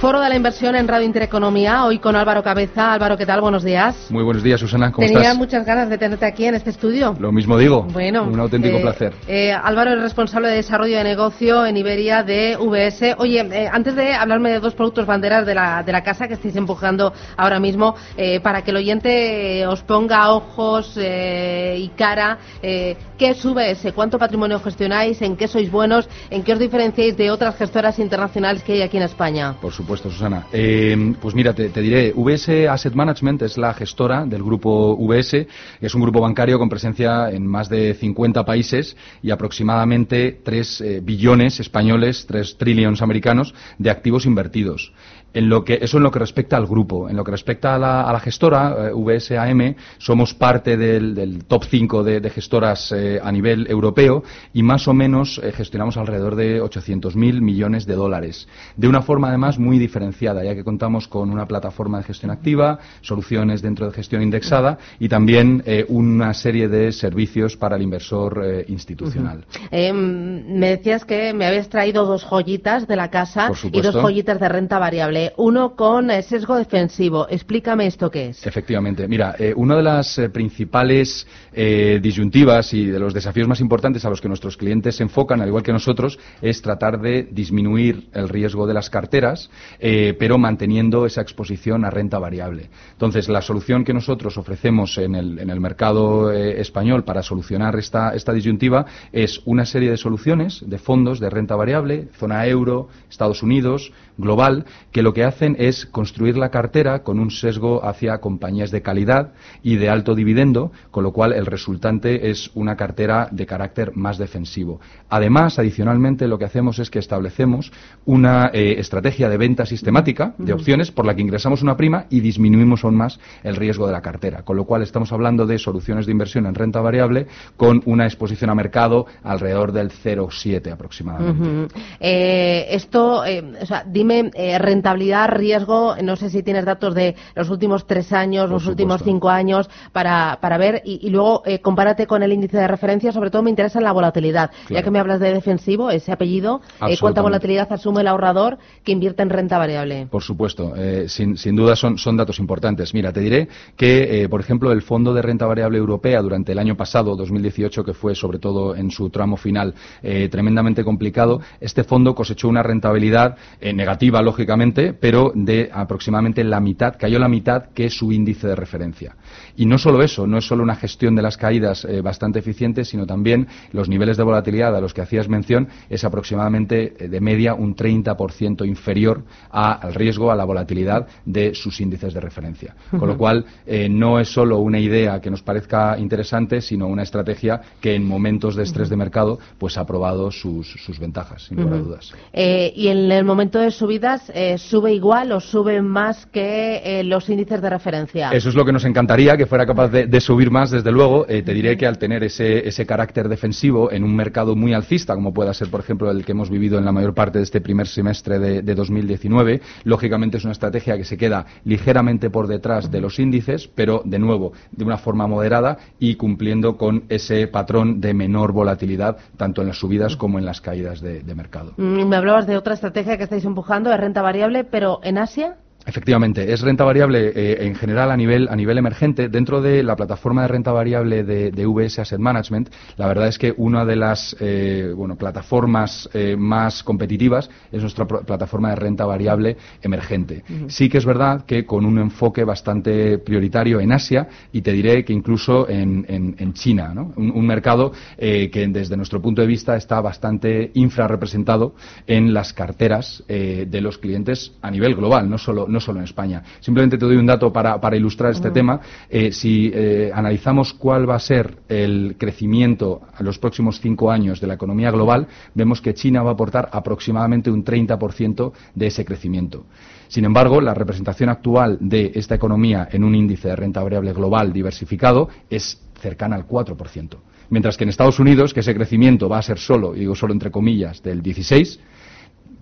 Foro de la Inversión en Radio Intereconomía, hoy con Álvaro Cabeza. Álvaro, ¿qué tal? Buenos días. Muy buenos días, Susana. ¿Cómo Tenía estás? muchas ganas de tenerte aquí en este estudio. Lo mismo digo. Bueno, Un auténtico eh, placer. eh, Álvaro es responsable de desarrollo de negocio en Iberia de VS. Oye, eh, antes de hablarme de dos productos banderas de la, de la casa que estáis empujando ahora mismo, para que el oyente os ponga ojos y cara, ¿qué es VS? ¿Cuánto patrimonio gestionáis? ¿En qué sois buenos? ¿En qué os diferenciáis de otras gestoras internacionales que hay aquí en España? Por supuesto, Susana. Eh, pues mira, te, te diré, VS Asset Management es la gestora del grupo VS. Es un grupo bancario con presencia en más de 50 países y aproximadamente 3 eh, billones españoles, 3 trillions americanos de activos invertidos. En lo que, eso en lo que respecta al grupo. En lo que respecta a la, a la gestora, eh, VSAM, somos parte del, del top 5 de, de gestoras eh, a nivel europeo y más o menos eh, gestionamos alrededor de 800.000 millones de dólares. De una forma además muy diferenciada, ya que contamos con una plataforma de gestión activa, soluciones dentro de gestión indexada y también eh, una serie de servicios para el inversor institucional. Eh, me decías que me habías traído dos joyitas de la casa y dos joyitas de renta variable. Uno con eh, sesgo defensivo. Explícame esto qué es. Efectivamente. Mira, eh, una de las eh, principales disyuntivas y de los desafíos más importantes a los que nuestros clientes se enfocan, al igual que nosotros, es tratar de disminuir el riesgo de las carteras, pero manteniendo esa exposición a renta variable. Entonces, la solución que nosotros ofrecemos en el, mercado español para solucionar esta, esta disyuntiva es una serie de soluciones de fondos de renta variable, zona euro, Estados Unidos, global, que lo que hacen es construir la cartera con un sesgo hacia compañías de calidad y de alto dividendo, con lo cual el resultante es una cartera de carácter más defensivo. Además, adicionalmente, lo que hacemos es que establecemos una eh, estrategia de venta sistemática de opciones por la que ingresamos una prima y disminuimos aún más el riesgo de la cartera. Con lo cual, estamos hablando de soluciones de inversión en renta variable con una exposición a mercado alrededor del 0,7 aproximadamente. Eh, esto, eh, o sea, dime eh, rentabilidad, riesgo, no sé si tienes datos de los últimos tres años, Por los últimos supuesto. cinco años, para, para ver, y, y luego eh, compárate con el índice de referencia, sobre todo me interesa la volatilidad, ya Claro. que me hablas de defensivo, ese apellido, eh, ¿cuánta volatilidad asume el ahorrador que invierte en renta variable? Por supuesto, eh, sin, sin duda son, son datos importantes. Mira, te diré que, eh, por ejemplo, el Fondo de Renta Variable Europea durante el año pasado, 2018, que fue sobre todo en su tramo final eh, tremendamente complicado, este fondo cosechó una rentabilidad eh, negativa, lógicamente, pero de aproximadamente la mitad, cayó la mitad que su índice de referencia. Y no solo eso, no es solo una gestión de las caídas eh, bastante eficiente, sino también los niveles de volatilidad a los que hacías mención es aproximadamente eh, de media un 30% inferior a- al riesgo, a la volatilidad de sus índices de referencia. Con lo cual, eh, no es solo una idea que nos parezca interesante, sino una estrategia que en momentos de estrés de mercado pues ha probado sus, sus ventajas, sin lugar a dudas. Y en el momento de subidas, ¿sube igual o sube más que eh, los índices de referencia? Eso es lo que nos encantaría, que fuera capaz de, de subir más, desde luego. Eh, te diré que al tener ese, ese carácter defensivo en un mercado muy alcista, como pueda ser, por ejemplo, el que hemos vivido en la mayor parte de este primer semestre de, de 2019, lógicamente es una estrategia que se queda ligeramente por detrás de los índices, pero, de nuevo, de una forma moderada y cumpliendo con ese patrón de menor volatilidad, tanto en las subidas como en las caídas de, de mercado. Mm, Me hablabas de otra estrategia que estáis empujando, de renta variable, pero en Asia. Efectivamente, es renta variable eh, en general a nivel, a nivel emergente. Dentro de la plataforma de renta variable de, de VS Asset Management, la verdad es que una de las eh, bueno, plataformas eh, más competitivas es nuestra plataforma de renta variable emergente. Sí que es verdad que con un enfoque bastante prioritario en Asia y te diré que incluso en, en, China, ¿no? un, mercado que desde nuestro punto de vista está bastante infrarrepresentado en las carteras de los clientes a nivel global, no solo, no solo en España. Simplemente te doy un dato para, para ilustrar este tema. Eh, si eh, analizamos cuál va a ser el crecimiento en los próximos cinco años de la economía global, vemos que China va a aportar aproximadamente un 30% de ese crecimiento. Sin embargo, la representación actual de esta economía en un índice de renta variable global diversificado es cercana al 4%. Mientras que en Estados Unidos, que ese crecimiento va a ser solo, y digo solo entre comillas, del 16,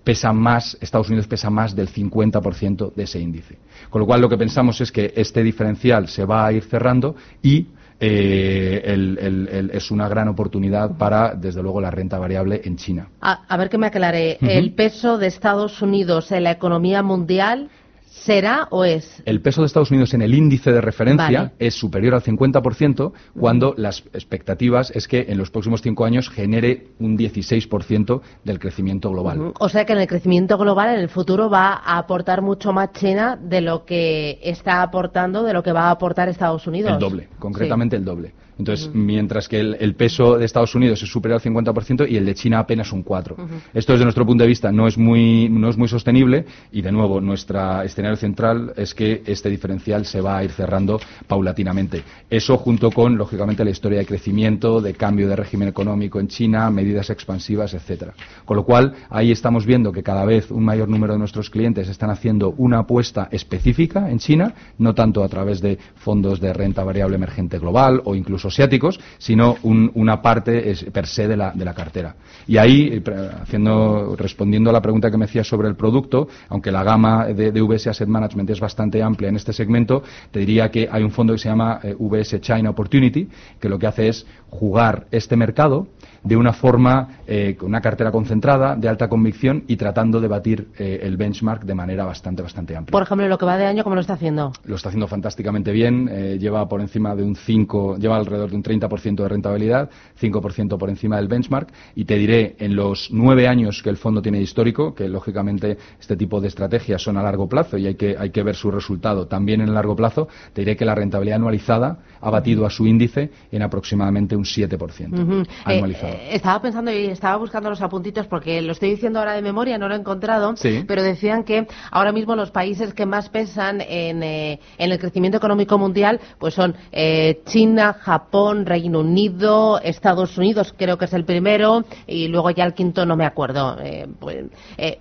pesa más, Estados Unidos pesa más del 50% de ese índice. Con lo cual lo que pensamos es que este diferencial se va a ir cerrando y eh, es una gran oportunidad para, desde luego, la renta variable en China. A, ver que me aclare. El peso de Estados Unidos en la economía mundial ¿Será o es? El peso de Estados Unidos en el índice de referencia es superior al 50% cuando las expectativas es que en los próximos cinco años genere un 16% del crecimiento global. O sea que en el crecimiento global en el futuro va a aportar mucho más China de lo que está aportando, de lo que va a aportar Estados Unidos. El doble, concretamente el doble. Entonces, mientras que el, peso de Estados Unidos es superior al 50% y el de China apenas un 4%. Esto desde nuestro punto de vista no es muy, no es muy sostenible y, de nuevo, nuestro escenario central es que este diferencial se va a ir cerrando paulatinamente. Eso junto con, lógicamente, la historia de crecimiento, de cambio de régimen económico en China, medidas expansivas, etcétera. Con lo cual, ahí estamos viendo que cada vez un mayor número de nuestros clientes están haciendo una apuesta específica en China, no tanto a través de fondos de renta variable emergente global o incluso asiáticos, sino una parte es, per se de la, de la cartera. Y ahí, eh, haciendo, respondiendo a la pregunta que me hacía sobre el producto, aunque la gama de, VS Asset Management es bastante amplia en este segmento, te diría que hay un fondo que se llama eh, VS China Opportunity, que lo que hace es jugar este mercado de una forma eh, con una cartera concentrada, de alta convicción y tratando de batir eh, el benchmark de manera bastante, bastante amplia. Por ejemplo, lo que va de año, ¿cómo lo está haciendo? Lo está haciendo fantásticamente bien, lleva por encima de un 5, lleva alrededor de un 30% de rentabilidad, 5% por encima del benchmark. Y te diré, en los nueve años que el fondo tiene histórico, que lógicamente este tipo de estrategias son a largo plazo y hay que, hay que ver su resultado también en el largo plazo, te diré que la rentabilidad anualizada ha batido a su índice en aproximadamente un 7% anualizado. estaba pensando y estaba buscando los apuntitos porque lo estoy diciendo ahora de memoria, no lo he encontrado, pero decían que ahora mismo los países que más pesan en, eh, el crecimiento económico mundial pues son eh, China, Japón, Reino Unido, Estados Unidos, creo que es el primero, y luego ya el quinto no me acuerdo. Eh, pues,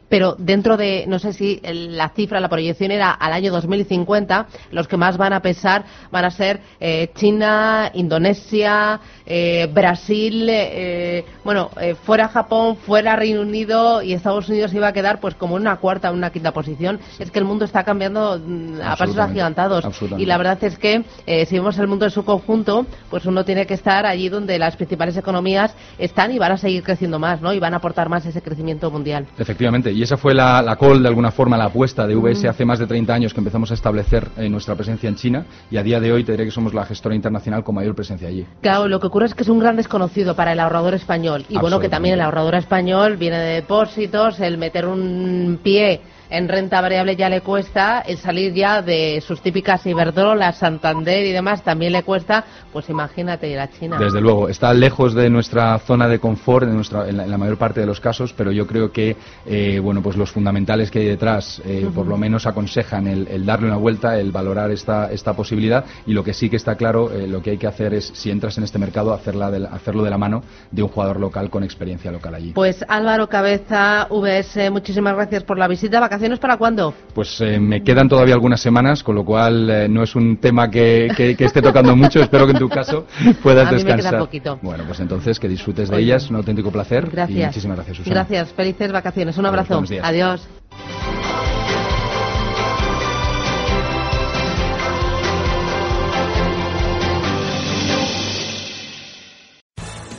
pero dentro de, no sé si la cifra, la proyección era al año 2050, los que más van a pesar van a ser China, Indonesia, Brasil, bueno, eh, fuera Japón, fuera Reino Unido y Estados Unidos iba a quedar pues como una cuarta, una quinta posición. Es que el mundo está cambiando mm, a pasos agigantados. Y la verdad es que eh, si vemos el mundo en su conjunto, pues uno tiene que estar allí donde las principales economías están y van a seguir creciendo más, ¿no? Y van a aportar más ese crecimiento mundial. Efectivamente. Y esa fue la, la call, de alguna forma, la apuesta de VS hace más de 30 años que empezamos a establecer eh, nuestra presencia en China y a día de hoy te diré que somos la gestora internacional con mayor presencia allí. Claro, lo que ocurre es que es un gran desconocido para el ahorrador español. Y bueno, que también el ahorrador español viene de depósitos, el meter un pie en renta variable ya le cuesta, el salir ya de sus típicas Iberdrola, Santander y demás también le cuesta, pues imagínate ir a China. Desde luego, está lejos de nuestra zona de confort en, nuestra, en, la, mayor parte de los casos, pero yo creo que eh, bueno, pues los fundamentales que hay detrás eh, por lo menos aconsejan el, darle una vuelta, el valorar esta, esta posibilidad y lo que sí que está claro, eh, lo que hay que hacer es, si entras en este mercado, hacerla hacerlo de la mano de un jugador local con experiencia local allí. Pues Álvaro Cabeza, VS, muchísimas gracias por la visita. ¿Vacaciones para cuándo? Pues eh, me quedan todavía algunas semanas, con lo cual eh, no es un tema que, que, esté tocando mucho. Espero que en tu caso puedas A mí descansar. Me queda poquito. Bueno, pues entonces que disfrutes de ellas, un auténtico placer. Gracias. Y muchísimas gracias, Susana. Gracias, felices vacaciones. Un abrazo. Adiós.